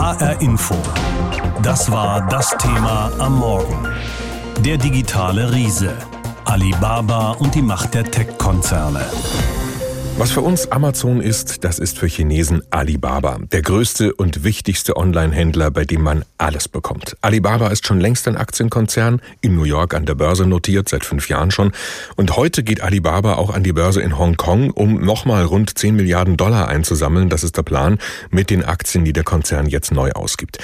HR Info. Das war das Thema am Morgen. Der digitale Riese. Alibaba und die Macht der Tech-Konzerne. Was für uns Amazon ist, das ist für Chinesen Alibaba, der größte und wichtigste Online-Händler, bei dem man alles bekommt. Alibaba ist schon längst ein Aktienkonzern, in New York an der Börse notiert, seit fünf Jahren schon. Und heute geht Alibaba auch an die Börse in Hongkong, um nochmal rund 10 Milliarden Dollar einzusammeln. Das ist der Plan mit den Aktien, die der Konzern jetzt neu ausgibt.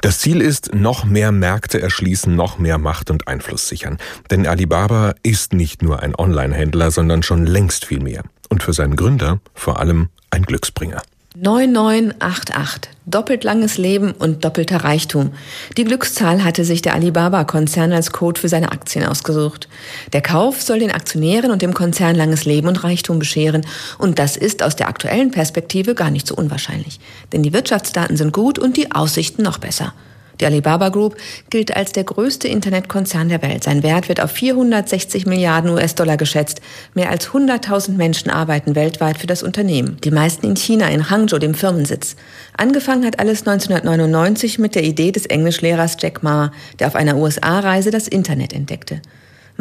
Das Ziel ist, noch mehr Märkte erschließen, noch mehr Macht und Einfluss sichern. Denn Alibaba ist nicht nur ein Online-Händler, sondern schon längst viel mehr und für seinen Gründer vor allem ein Glücksbringer. 9988. Doppelt langes Leben und doppelter Reichtum. Die Glückszahl hatte sich der Alibaba-Konzern als Code für seine Aktien ausgesucht. Der Kauf soll den Aktionären und dem Konzern langes Leben und Reichtum bescheren. Und das ist aus der aktuellen Perspektive gar nicht so unwahrscheinlich. Denn die Wirtschaftsdaten sind gut und die Aussichten noch besser. Die Alibaba Group gilt als der größte Internetkonzern der Welt. Sein Wert wird auf 460 Milliarden US-Dollar geschätzt. Mehr als 100.000 Menschen arbeiten weltweit für das Unternehmen. Die meisten in China, in Hangzhou, dem Firmensitz. Angefangen hat alles 1999 mit der Idee des Englischlehrers Jack Ma, der auf einer USA-Reise das Internet entdeckte.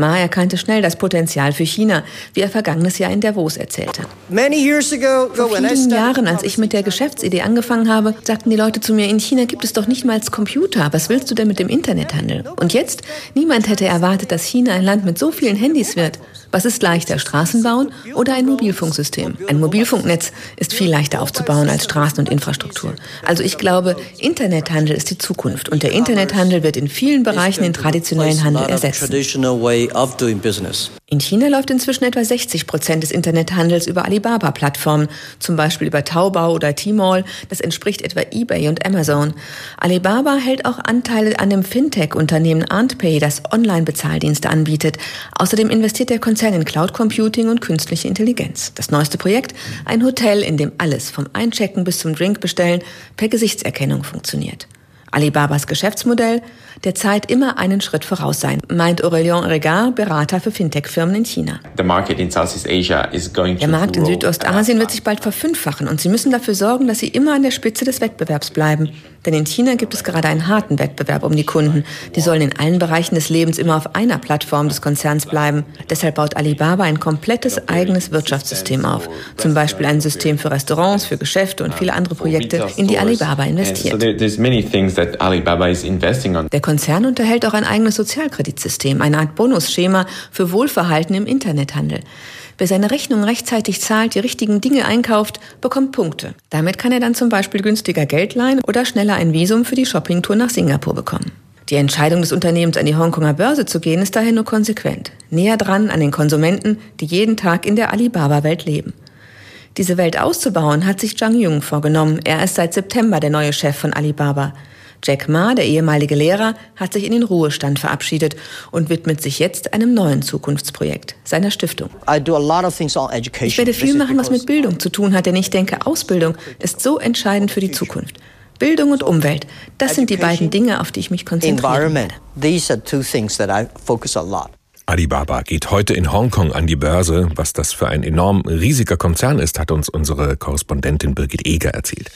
Ma erkannte schnell das Potenzial für China, wie er vergangenes Jahr in Davos erzählte. Vor vielen Jahren, als ich mit der Geschäftsidee angefangen habe, sagten die Leute zu mir, in China gibt es doch nicht mal Computer, was willst du denn mit dem Internethandel? Und jetzt? Niemand hätte erwartet, dass China ein Land mit so vielen Handys wird. Was ist leichter, Straßen bauen oder ein Mobilfunksystem? Ein Mobilfunknetz ist viel leichter aufzubauen als Straßen und Infrastruktur. Also ich glaube, Internethandel ist die Zukunft und der Internethandel wird in vielen Bereichen den traditionellen Handel ersetzen. In China läuft inzwischen etwa 60 Prozent des Internethandels über Alibaba-Plattformen, zum Beispiel über Taobao oder Tmall. Das entspricht etwa eBay und Amazon. Alibaba hält auch Anteile an dem Fintech-Unternehmen AntPay, das Online-Bezahldienste anbietet. Außerdem investiert der Konzern in Cloud Computing und künstliche Intelligenz. Das neueste Projekt, ein Hotel, in dem alles vom Einchecken bis zum Drink bestellen per Gesichtserkennung funktioniert. Alibabas Geschäftsmodell der Zeit immer einen Schritt voraus sein, meint Aurélien Regard, Berater für Fintech-Firmen in China. Der Markt in Südostasien wird sich bald verfünffachen und sie müssen dafür sorgen, dass sie immer an der Spitze des Wettbewerbs bleiben. Denn in China gibt es gerade einen harten Wettbewerb um die Kunden. Die sollen in allen Bereichen des Lebens immer auf einer Plattform des Konzerns bleiben. Deshalb baut Alibaba ein komplettes eigenes Wirtschaftssystem auf. Zum Beispiel ein System für Restaurants, für Geschäfte und viele andere Projekte, in die Alibaba investiert. Der Konzern unterhält auch ein eigenes Sozialkreditsystem, eine Art Bonusschema für Wohlverhalten im Internethandel. Wer seine Rechnung rechtzeitig zahlt, die richtigen Dinge einkauft, bekommt Punkte. Damit kann er dann zum Beispiel günstiger Geld leihen oder schneller ein Visum für die Shoppingtour nach Singapur bekommen. Die Entscheidung des Unternehmens, an die Hongkonger Börse zu gehen, ist daher nur konsequent. Näher dran an den Konsumenten, die jeden Tag in der Alibaba-Welt leben. Diese Welt auszubauen, hat sich Zhang Yung vorgenommen. Er ist seit September der neue Chef von Alibaba. Jack Ma, der ehemalige Lehrer, hat sich in den Ruhestand verabschiedet und widmet sich jetzt einem neuen Zukunftsprojekt, seiner Stiftung. Ich werde viel machen, was mit Bildung zu tun hat, denn ich denke, Ausbildung ist so entscheidend für die Zukunft. Bildung und Umwelt, das sind die beiden Dinge, auf die ich mich konzentriere. Alibaba geht heute in Hongkong an die Börse. Was das für ein enorm riesiger Konzern ist, hat uns unsere Korrespondentin Birgit Eger erzählt.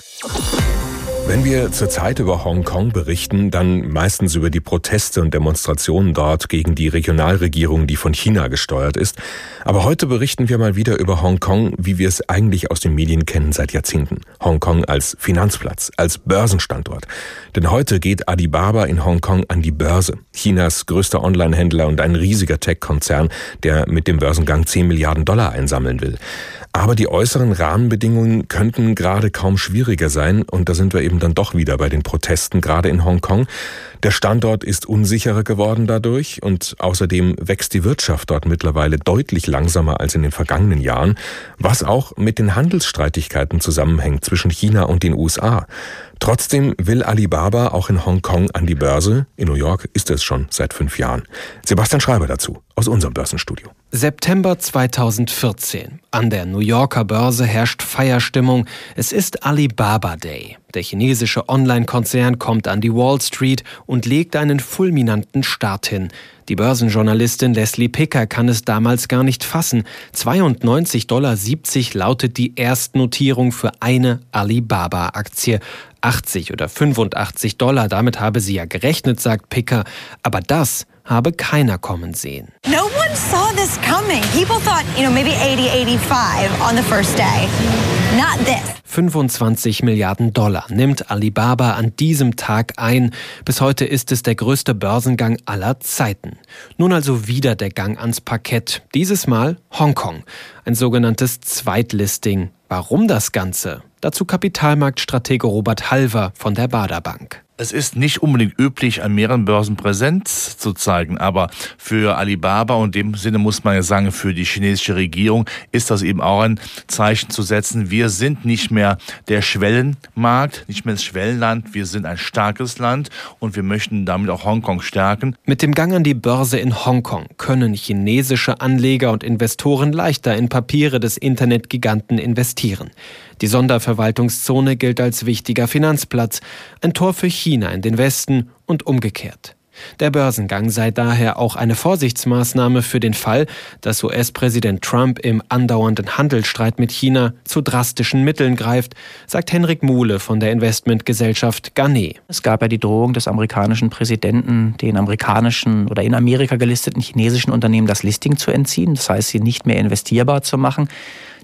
Wenn wir zurzeit über Hongkong berichten, dann meistens über die Proteste und Demonstrationen dort gegen die Regionalregierung, die von China gesteuert ist. Aber heute berichten wir mal wieder über Hongkong, wie wir es eigentlich aus den Medien kennen seit Jahrzehnten. Hongkong als Finanzplatz, als Börsenstandort. Denn heute geht Alibaba in Hongkong an die Börse. Chinas größter Online-Händler und ein riesiger Tech-Konzern, der mit dem Börsengang 10 Milliarden Dollar einsammeln will. Aber die äußeren Rahmenbedingungen könnten gerade kaum schwieriger sein und da sind wir eben dann doch wieder bei den Protesten gerade in Hongkong. Der Standort ist unsicherer geworden dadurch und außerdem wächst die Wirtschaft dort mittlerweile deutlich langsamer als in den vergangenen Jahren, was auch mit den Handelsstreitigkeiten zusammenhängt zwischen China und den USA. Trotzdem will Alibaba auch in Hongkong an die Börse. In New York ist es schon seit fünf Jahren. Sebastian Schreiber dazu aus unserem Börsenstudio. September 2014. An der New Yorker Börse herrscht Feierstimmung. Es ist Alibaba Day. Der chinesische Online-Konzern kommt an die Wall Street und legt einen fulminanten Start hin. Die Börsenjournalistin Leslie Picker kann es damals gar nicht fassen. 92,70 Dollar lautet die Erstnotierung für eine Alibaba-Aktie. 80 oder 85 Dollar, damit habe sie ja gerechnet, sagt Picker. Aber das habe keiner kommen sehen. No one saw this coming. People thought, you know, maybe 80, 85 on the first day. Not this. 25 Milliarden Dollar nimmt Alibaba an diesem Tag ein. Bis heute ist es der größte Börsengang aller Zeiten. Nun also wieder der Gang ans Parkett. Dieses Mal Hongkong. Ein sogenanntes Zweitlisting. Warum das Ganze? Dazu Kapitalmarktstratege Robert Halver von der Bader Bank. Es ist nicht unbedingt üblich, an mehreren Börsen Präsenz zu zeigen, aber für Alibaba und in dem Sinne muss man ja sagen, für die chinesische Regierung ist das eben auch ein Zeichen zu setzen. Wir sind nicht mehr der Schwellenmarkt, nicht mehr das Schwellenland, wir sind ein starkes Land und wir möchten damit auch Hongkong stärken. Mit dem Gang an die Börse in Hongkong können chinesische Anleger und Investoren leichter in Papiere des Internetgiganten investieren. Die Sonderverwaltungszone gilt als wichtiger Finanzplatz, ein Tor für China in den Westen und umgekehrt. Der Börsengang sei daher auch eine Vorsichtsmaßnahme für den Fall, dass US-Präsident Trump im andauernden Handelsstreit mit China zu drastischen Mitteln greift, sagt Henrik Muhle von der Investmentgesellschaft Garnet. Es gab ja die Drohung des amerikanischen Präsidenten, den amerikanischen oder in Amerika gelisteten chinesischen Unternehmen das Listing zu entziehen, das heißt sie nicht mehr investierbar zu machen,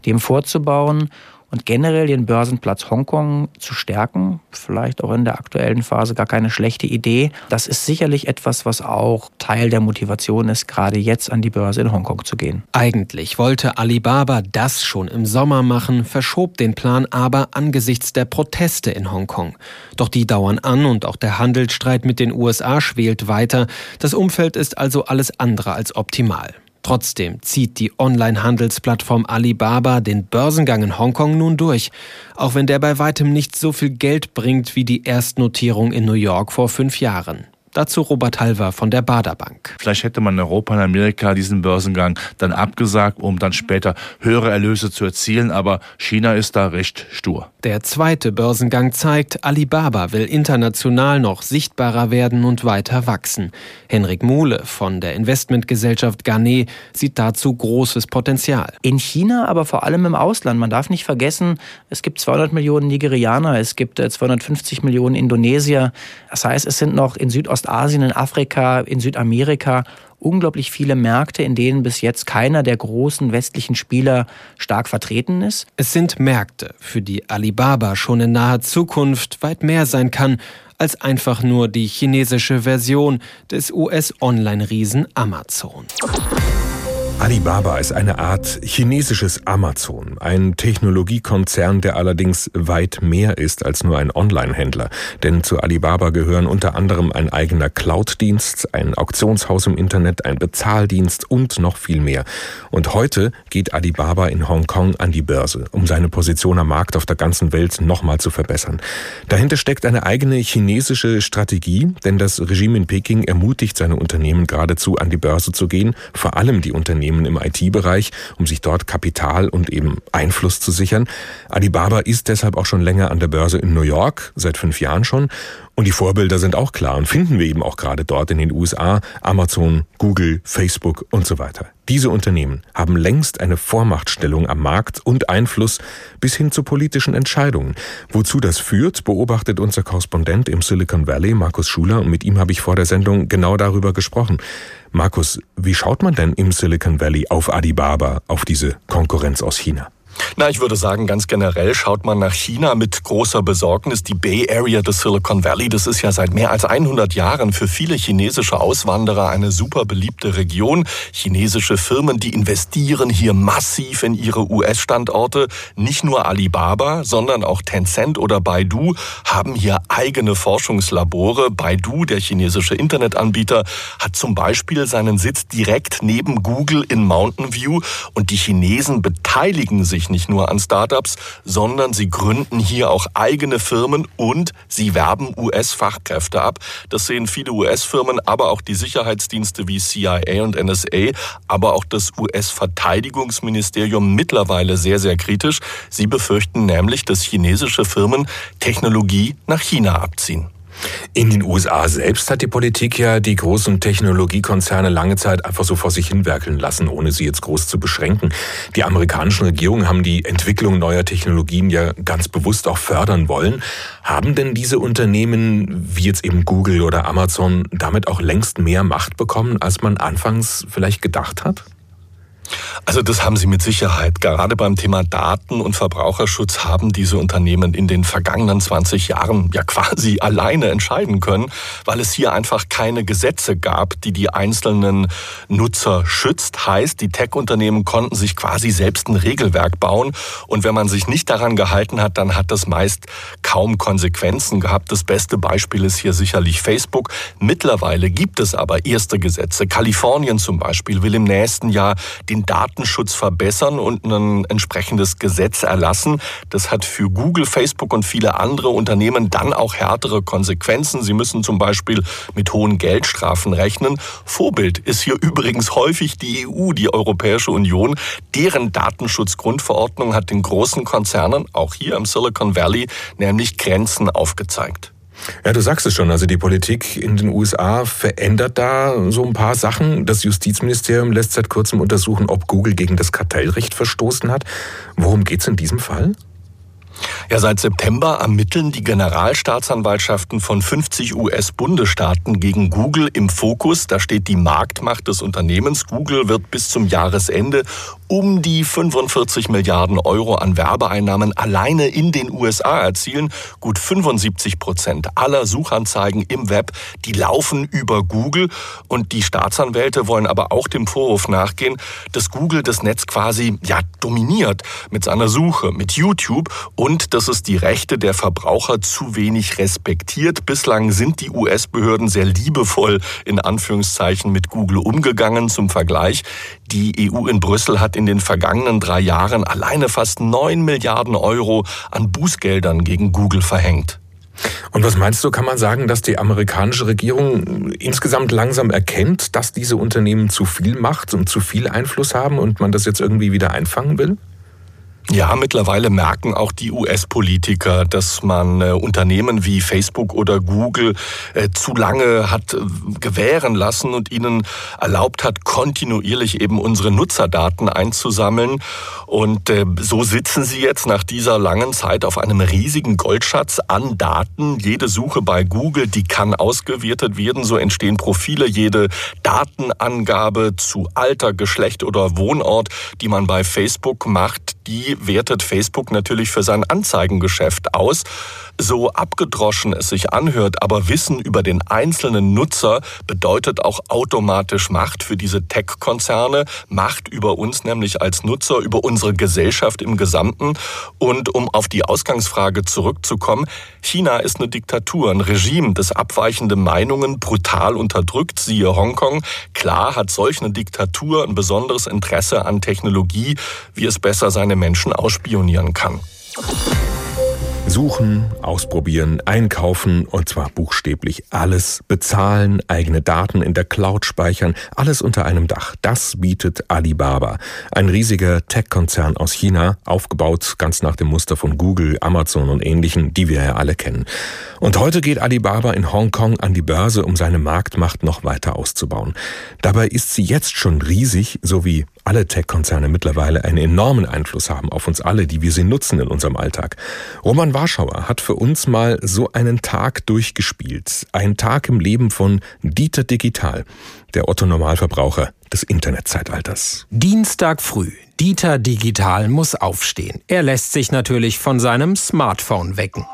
dem vorzubauen und generell den Börsenplatz Hongkong zu stärken, vielleicht auch in der aktuellen Phase gar keine schlechte Idee. Das ist sicherlich etwas, was auch Teil der Motivation ist, gerade jetzt an die Börse in Hongkong zu gehen. Eigentlich wollte Alibaba das schon im Sommer machen, verschob den Plan aber angesichts der Proteste in Hongkong. Doch die dauern an und auch der Handelsstreit mit den USA schwelt weiter. Das Umfeld ist also alles andere als optimal. Trotzdem zieht die Online-Handelsplattform Alibaba den Börsengang in Hongkong nun durch, auch wenn der bei weitem nicht so viel Geld bringt wie die Erstnotierung in New York vor fünf Jahren. Dazu Robert Halver von der Baderbank. Vielleicht hätte man in Europa und Amerika diesen Börsengang dann abgesagt, um dann später höhere Erlöse zu erzielen, aber China ist da recht stur. Der zweite Börsengang zeigt, Alibaba will international noch sichtbarer werden und weiter wachsen. Henrik Muhle von der Investmentgesellschaft Garnet sieht dazu großes Potenzial. In China, aber vor allem im Ausland. Man darf nicht vergessen, es gibt 200 Millionen Nigerianer, es gibt 250 äh, Millionen Indonesier. Das heißt, es sind noch in Südostasien, in Afrika, in Südamerika unglaublich viele Märkte, in denen bis jetzt keiner der großen westlichen Spieler stark vertreten ist. Es sind Märkte, für die Alibaba schon in naher Zukunft weit mehr sein kann als einfach nur die chinesische Version des US-Online-Riesen Amazon. Alibaba ist eine Art chinesisches Amazon, ein Technologiekonzern, der allerdings weit mehr ist als nur ein Online-Händler. Denn zu Alibaba gehören unter anderem ein eigener Cloud-Dienst, ein Auktionshaus im Internet, ein Bezahldienst und noch viel mehr. Und heute geht Alibaba in Hongkong an die Börse, um seine Position am Markt auf der ganzen Welt nochmal zu verbessern. Dahinter steckt eine eigene chinesische Strategie, denn das Regime in Peking ermutigt seine Unternehmen geradezu an die Börse zu gehen, vor allem die Unternehmen Unternehmen im IT-Bereich, um sich dort Kapital und eben Einfluss zu sichern. Alibaba ist deshalb auch schon länger an der Börse in New York, seit fünf Jahren schon. Und die Vorbilder sind auch klar und finden wir eben auch gerade dort in den USA, Amazon, Google, Facebook und so weiter. Diese Unternehmen haben längst eine Vormachtstellung am Markt und Einfluss bis hin zu politischen Entscheidungen. Wozu das führt, beobachtet unser Korrespondent im Silicon Valley, Markus Schuler, und mit ihm habe ich vor der Sendung genau darüber gesprochen. Markus, wie schaut man denn im Silicon Valley auf Alibaba, auf diese Konkurrenz aus China? Na, ich würde sagen, ganz generell schaut man nach China mit großer Besorgnis. Die Bay Area des Silicon Valley, das ist ja seit mehr als 100 Jahren für viele chinesische Auswanderer eine super beliebte Region. Chinesische Firmen, die investieren hier massiv in ihre US-Standorte. Nicht nur Alibaba, sondern auch Tencent oder Baidu haben hier eigene Forschungslabore. Baidu, der chinesische Internetanbieter, hat zum Beispiel seinen Sitz direkt neben Google in Mountain View und die Chinesen beteiligen sich nicht nur an Startups, sondern sie gründen hier auch eigene Firmen und sie werben US-Fachkräfte ab. Das sehen viele US-Firmen, aber auch die Sicherheitsdienste wie CIA und NSA, aber auch das US-Verteidigungsministerium mittlerweile sehr, sehr kritisch. Sie befürchten nämlich, dass chinesische Firmen Technologie nach China abziehen. In den USA selbst hat die Politik ja die großen Technologiekonzerne lange Zeit einfach so vor sich hinwerkeln lassen, ohne sie jetzt groß zu beschränken. Die amerikanischen Regierungen haben die Entwicklung neuer Technologien ja ganz bewusst auch fördern wollen. Haben denn diese Unternehmen, wie jetzt eben Google oder Amazon, damit auch längst mehr Macht bekommen, als man anfangs vielleicht gedacht hat? Also das haben sie mit Sicherheit. Gerade beim Thema Daten und Verbraucherschutz haben diese Unternehmen in den vergangenen 20 Jahren ja quasi alleine entscheiden können, weil es hier einfach keine Gesetze gab, die die einzelnen Nutzer schützt. Heißt, die Tech-Unternehmen konnten sich quasi selbst ein Regelwerk bauen und wenn man sich nicht daran gehalten hat, dann hat das meist kaum Konsequenzen gehabt. Das beste Beispiel ist hier sicherlich Facebook. Mittlerweile gibt es aber erste Gesetze. Kalifornien zum Beispiel will im nächsten Jahr den Datenschutz verbessern und ein entsprechendes Gesetz erlassen. Das hat für Google, Facebook und viele andere Unternehmen dann auch härtere Konsequenzen. Sie müssen zum Beispiel mit hohen Geldstrafen rechnen. Vorbild ist hier übrigens häufig die EU, die Europäische Union. Deren Datenschutzgrundverordnung hat den großen Konzernen, auch hier im Silicon Valley, nämlich Grenzen aufgezeigt. Ja, du sagst es schon. Also die Politik in den USA verändert da so ein paar Sachen. Das Justizministerium lässt seit kurzem untersuchen, ob Google gegen das Kartellrecht verstoßen hat. Worum geht's in diesem Fall? Ja, seit September ermitteln die Generalstaatsanwaltschaften von 50 US-Bundesstaaten gegen Google im Fokus. Da steht die Marktmacht des Unternehmens. Google wird bis zum Jahresende um die 45 Milliarden Euro an Werbeeinnahmen alleine in den USA erzielen. Gut 75 Prozent aller Suchanzeigen im Web, die laufen über Google. Und die Staatsanwälte wollen aber auch dem Vorwurf nachgehen, dass Google das Netz quasi ja dominiert mit seiner Suche, mit YouTube und dass es die Rechte der Verbraucher zu wenig respektiert. Bislang sind die US-Behörden sehr liebevoll in Anführungszeichen mit Google umgegangen. Zum Vergleich, die EU in Brüssel hat in den vergangenen drei Jahren alleine fast neun Milliarden Euro an Bußgeldern gegen Google verhängt. Und was meinst du, kann man sagen, dass die amerikanische Regierung insgesamt langsam erkennt, dass diese Unternehmen zu viel Macht und zu viel Einfluss haben und man das jetzt irgendwie wieder einfangen will? Ja, mittlerweile merken auch die US-Politiker, dass man äh, Unternehmen wie Facebook oder Google äh, zu lange hat äh, gewähren lassen und ihnen erlaubt hat, kontinuierlich eben unsere Nutzerdaten einzusammeln. Und äh, so sitzen sie jetzt nach dieser langen Zeit auf einem riesigen Goldschatz an Daten. Jede Suche bei Google, die kann ausgewertet werden. So entstehen Profile. Jede Datenangabe zu Alter, Geschlecht oder Wohnort, die man bei Facebook macht, die wertet Facebook natürlich für sein Anzeigengeschäft aus. So abgedroschen es sich anhört, aber Wissen über den einzelnen Nutzer bedeutet auch automatisch Macht für diese Tech-Konzerne, Macht über uns nämlich als Nutzer, über unsere Gesellschaft im Gesamten. Und um auf die Ausgangsfrage zurückzukommen, China ist eine Diktatur, ein Regime, das abweichende Meinungen brutal unterdrückt, siehe Hongkong. Klar hat solch eine Diktatur ein besonderes Interesse an Technologie, wie es besser seine Menschen ausspionieren kann. Suchen, ausprobieren, einkaufen und zwar buchstäblich alles bezahlen, eigene Daten in der Cloud speichern, alles unter einem Dach. Das bietet Alibaba, ein riesiger Tech-Konzern aus China, aufgebaut ganz nach dem Muster von Google, Amazon und ähnlichen, die wir ja alle kennen. Und heute geht Alibaba in Hongkong an die Börse, um seine Marktmacht noch weiter auszubauen. Dabei ist sie jetzt schon riesig, so wie alle Tech-Konzerne mittlerweile einen enormen Einfluss haben auf uns alle, die wir sie nutzen in unserem Alltag. Roman Warschauer hat für uns mal so einen Tag durchgespielt. Ein Tag im Leben von Dieter Digital, der Otto Normalverbraucher des Internetzeitalters. Dienstag früh. Dieter Digital muss aufstehen. Er lässt sich natürlich von seinem Smartphone wecken.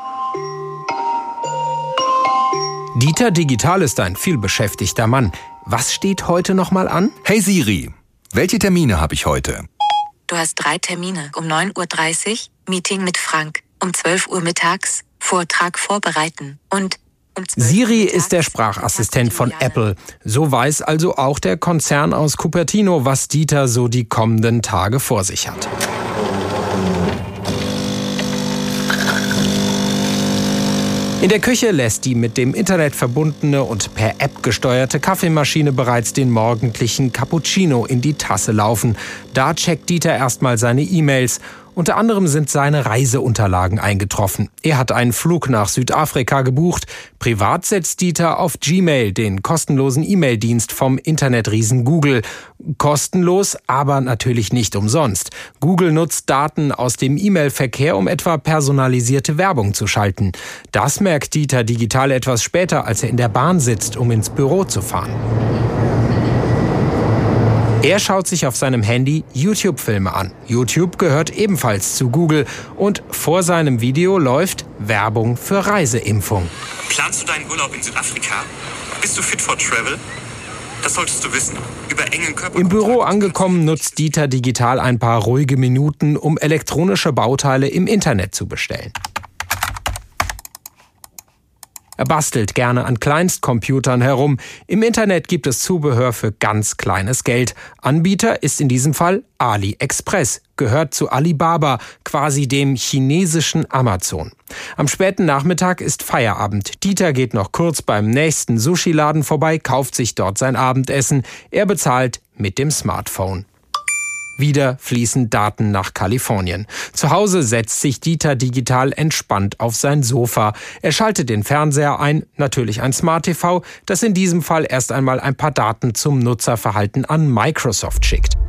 Dieter Digital ist ein vielbeschäftigter Mann. Was steht heute nochmal an? Hey Siri, welche Termine habe ich heute? Du hast drei Termine. Um 9.30 Uhr Meeting mit Frank. Um 12 Uhr mittags Vortrag vorbereiten. Und um Siri ist der Sprachassistent von Apple. So weiß also auch der Konzern aus Cupertino, was Dieter so die kommenden Tage vor sich hat. In der Küche lässt die mit dem Internet verbundene und per App gesteuerte Kaffeemaschine bereits den morgendlichen Cappuccino in die Tasse laufen. Da checkt Dieter erstmal seine E-Mails unter anderem sind seine Reiseunterlagen eingetroffen. Er hat einen Flug nach Südafrika gebucht. Privat setzt Dieter auf Gmail, den kostenlosen E-Mail-Dienst vom Internetriesen Google. Kostenlos, aber natürlich nicht umsonst. Google nutzt Daten aus dem E-Mail-Verkehr, um etwa personalisierte Werbung zu schalten. Das merkt Dieter digital etwas später, als er in der Bahn sitzt, um ins Büro zu fahren. Er schaut sich auf seinem Handy YouTube-Filme an. YouTube gehört ebenfalls zu Google und vor seinem Video läuft Werbung für Reiseimpfung. Planst du deinen Urlaub in Südafrika? Bist du fit for travel? Das solltest du wissen. Über engen Körper. Im Büro angekommen nutzt Dieter digital ein paar ruhige Minuten, um elektronische Bauteile im Internet zu bestellen. Er bastelt gerne an Kleinstcomputern herum. Im Internet gibt es Zubehör für ganz kleines Geld. Anbieter ist in diesem Fall AliExpress, gehört zu Alibaba, quasi dem chinesischen Amazon. Am späten Nachmittag ist Feierabend. Dieter geht noch kurz beim nächsten Sushi-Laden vorbei, kauft sich dort sein Abendessen. Er bezahlt mit dem Smartphone. Wieder fließen Daten nach Kalifornien. Zu Hause setzt sich Dieter digital entspannt auf sein Sofa. Er schaltet den Fernseher ein, natürlich ein Smart TV, das in diesem Fall erst einmal ein paar Daten zum Nutzerverhalten an Microsoft schickt.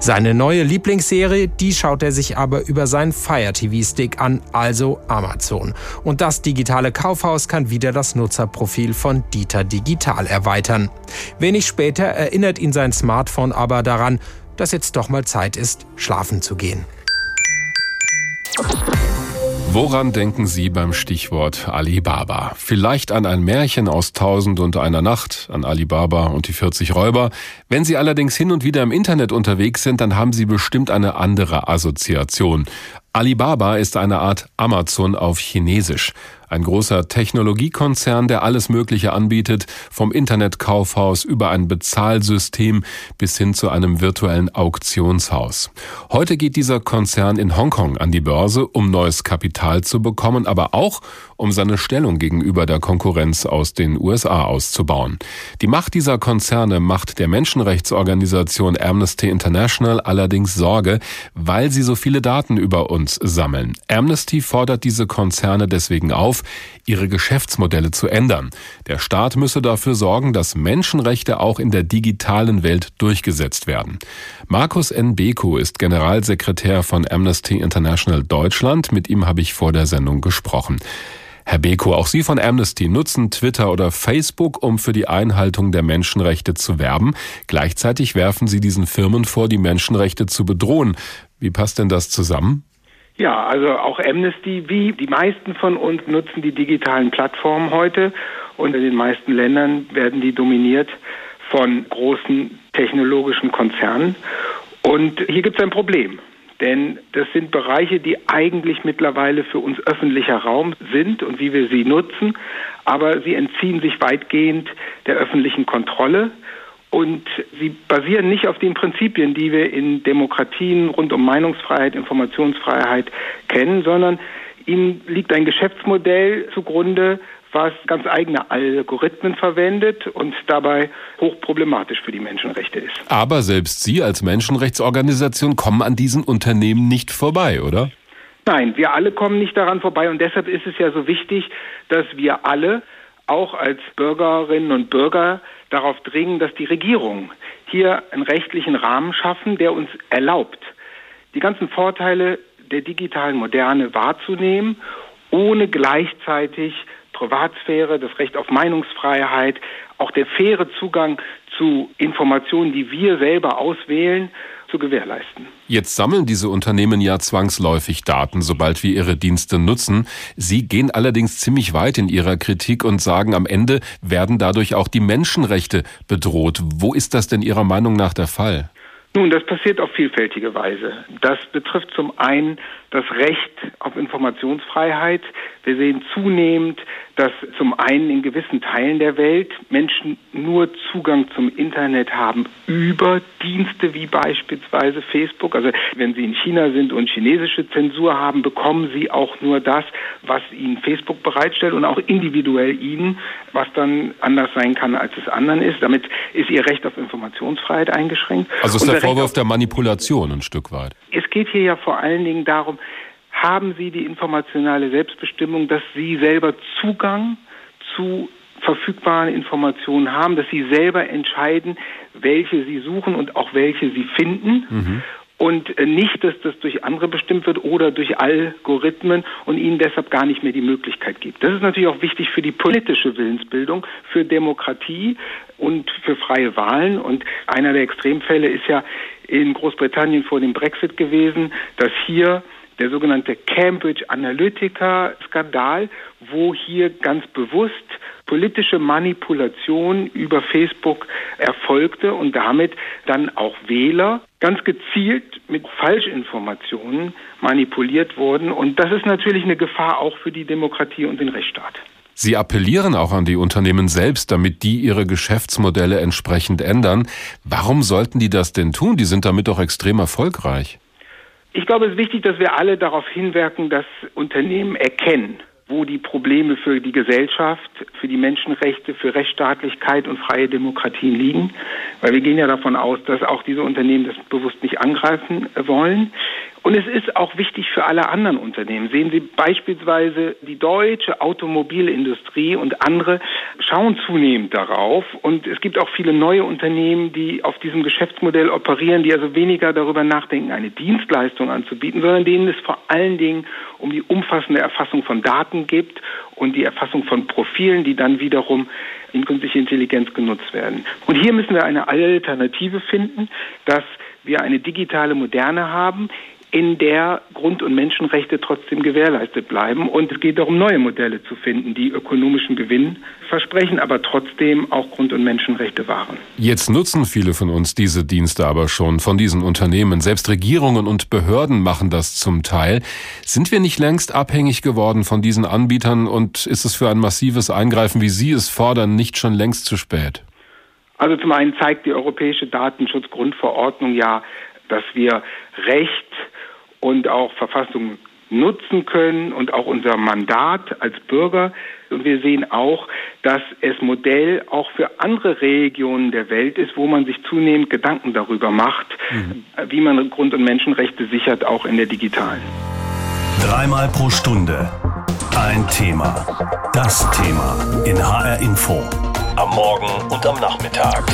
Seine neue Lieblingsserie, die schaut er sich aber über seinen Fire TV Stick an, also Amazon. Und das digitale Kaufhaus kann wieder das Nutzerprofil von Dieter Digital erweitern. Wenig später erinnert ihn sein Smartphone aber daran, dass jetzt doch mal Zeit ist, schlafen zu gehen. Woran denken Sie beim Stichwort Alibaba? Vielleicht an ein Märchen aus Tausend und einer Nacht, an Alibaba und die 40 Räuber. Wenn Sie allerdings hin und wieder im Internet unterwegs sind, dann haben Sie bestimmt eine andere Assoziation. Alibaba ist eine Art Amazon auf Chinesisch. Ein großer Technologiekonzern, der alles Mögliche anbietet, vom Internetkaufhaus über ein Bezahlsystem bis hin zu einem virtuellen Auktionshaus. Heute geht dieser Konzern in Hongkong an die Börse, um neues Kapital zu bekommen, aber auch um seine Stellung gegenüber der Konkurrenz aus den USA auszubauen. Die Macht dieser Konzerne macht der Menschenrechtsorganisation Amnesty International allerdings Sorge, weil sie so viele Daten über uns sammeln. Amnesty fordert diese Konzerne deswegen auf, ihre Geschäftsmodelle zu ändern. Der Staat müsse dafür sorgen, dass Menschenrechte auch in der digitalen Welt durchgesetzt werden. Markus N. Beko ist Generalsekretär von Amnesty International Deutschland. Mit ihm habe ich vor der Sendung gesprochen. Herr Beko, auch Sie von Amnesty nutzen Twitter oder Facebook, um für die Einhaltung der Menschenrechte zu werben. Gleichzeitig werfen Sie diesen Firmen vor, die Menschenrechte zu bedrohen. Wie passt denn das zusammen? Ja, also auch Amnesty, wie die meisten von uns nutzen die digitalen Plattformen heute und in den meisten Ländern werden die dominiert von großen technologischen Konzernen. Und hier gibt es ein Problem. Denn das sind Bereiche, die eigentlich mittlerweile für uns öffentlicher Raum sind und wie wir sie nutzen, aber sie entziehen sich weitgehend der öffentlichen Kontrolle. Und sie basieren nicht auf den Prinzipien, die wir in Demokratien rund um Meinungsfreiheit, Informationsfreiheit kennen, sondern ihnen liegt ein Geschäftsmodell zugrunde, was ganz eigene Algorithmen verwendet und dabei hochproblematisch für die Menschenrechte ist. Aber selbst Sie als Menschenrechtsorganisation kommen an diesen Unternehmen nicht vorbei, oder? Nein, wir alle kommen nicht daran vorbei und deshalb ist es ja so wichtig, dass wir alle auch als Bürgerinnen und Bürger darauf dringen, dass die Regierungen hier einen rechtlichen Rahmen schaffen, der uns erlaubt, die ganzen Vorteile der digitalen Moderne wahrzunehmen, ohne gleichzeitig Privatsphäre, das Recht auf Meinungsfreiheit, auch der faire Zugang zu Informationen, die wir selber auswählen, zu gewährleisten. Jetzt sammeln diese Unternehmen ja zwangsläufig Daten, sobald wir ihre Dienste nutzen. Sie gehen allerdings ziemlich weit in ihrer Kritik und sagen, am Ende werden dadurch auch die Menschenrechte bedroht. Wo ist das denn Ihrer Meinung nach der Fall? Nun, das passiert auf vielfältige Weise. Das betrifft zum einen das Recht auf Informationsfreiheit. Wir sehen zunehmend, dass zum einen in gewissen Teilen der Welt Menschen nur Zugang zum Internet haben über Dienste wie beispielsweise Facebook. Also wenn sie in China sind und chinesische Zensur haben, bekommen sie auch nur das, was ihnen Facebook bereitstellt und auch individuell ihnen, was dann anders sein kann, als es anderen ist. Damit ist ihr Recht auf Informationsfreiheit eingeschränkt. Also ist der Vorwurf der Manipulation ein Stück weit. Es geht hier ja vor allen Dingen darum, haben Sie die informationale Selbstbestimmung, dass Sie selber Zugang zu verfügbaren Informationen haben, dass Sie selber entscheiden, welche Sie suchen und auch welche Sie finden. Mhm. Und äh, nicht, dass das durch andere bestimmt wird oder durch Algorithmen und ihnen deshalb gar nicht mehr die Möglichkeit gibt. Das ist natürlich auch wichtig für die politische Willensbildung, für Demokratie und für freie Wahlen. Und einer der Extremfälle ist ja in Großbritannien vor dem Brexit gewesen, dass hier der sogenannte Cambridge Analytica-Skandal, wo hier ganz bewusst politische Manipulation über Facebook erfolgte und damit dann auch Wähler ganz gezielt mit Falschinformationen manipuliert wurden. Und das ist natürlich eine Gefahr auch für die Demokratie und den Rechtsstaat. Sie appellieren auch an die Unternehmen selbst, damit die ihre Geschäftsmodelle entsprechend ändern. Warum sollten die das denn tun? Die sind damit doch extrem erfolgreich. Ich glaube, es ist wichtig, dass wir alle darauf hinwirken, dass Unternehmen erkennen, wo die Probleme für die Gesellschaft, für die Menschenrechte, für Rechtsstaatlichkeit und freie Demokratien liegen. Weil wir gehen ja davon aus, dass auch diese Unternehmen das bewusst nicht angreifen wollen. Und es ist auch wichtig für alle anderen Unternehmen. Sehen Sie beispielsweise die deutsche Automobilindustrie und andere schauen zunehmend darauf. Und es gibt auch viele neue Unternehmen, die auf diesem Geschäftsmodell operieren, die also weniger darüber nachdenken, eine Dienstleistung anzubieten, sondern denen es vor allen Dingen um die umfassende Erfassung von Daten geht und die Erfassung von Profilen, die dann wiederum in künstliche Intelligenz genutzt werden. Und hier müssen wir eine Alternative finden, dass wir eine digitale Moderne haben, in der Grund- und Menschenrechte trotzdem gewährleistet bleiben. Und es geht darum, neue Modelle zu finden, die ökonomischen Gewinn versprechen, aber trotzdem auch Grund- und Menschenrechte wahren. Jetzt nutzen viele von uns diese Dienste aber schon von diesen Unternehmen. Selbst Regierungen und Behörden machen das zum Teil. Sind wir nicht längst abhängig geworden von diesen Anbietern und ist es für ein massives Eingreifen, wie Sie es fordern, nicht schon längst zu spät? Also zum einen zeigt die Europäische Datenschutzgrundverordnung ja, dass wir Recht und auch Verfassung nutzen können und auch unser Mandat als Bürger. Und wir sehen auch, dass es Modell auch für andere Regionen der Welt ist, wo man sich zunehmend Gedanken darüber macht, mhm. wie man Grund- und Menschenrechte sichert, auch in der digitalen. Dreimal pro Stunde ein Thema. Das Thema in HR Info. Am Morgen und am Nachmittag.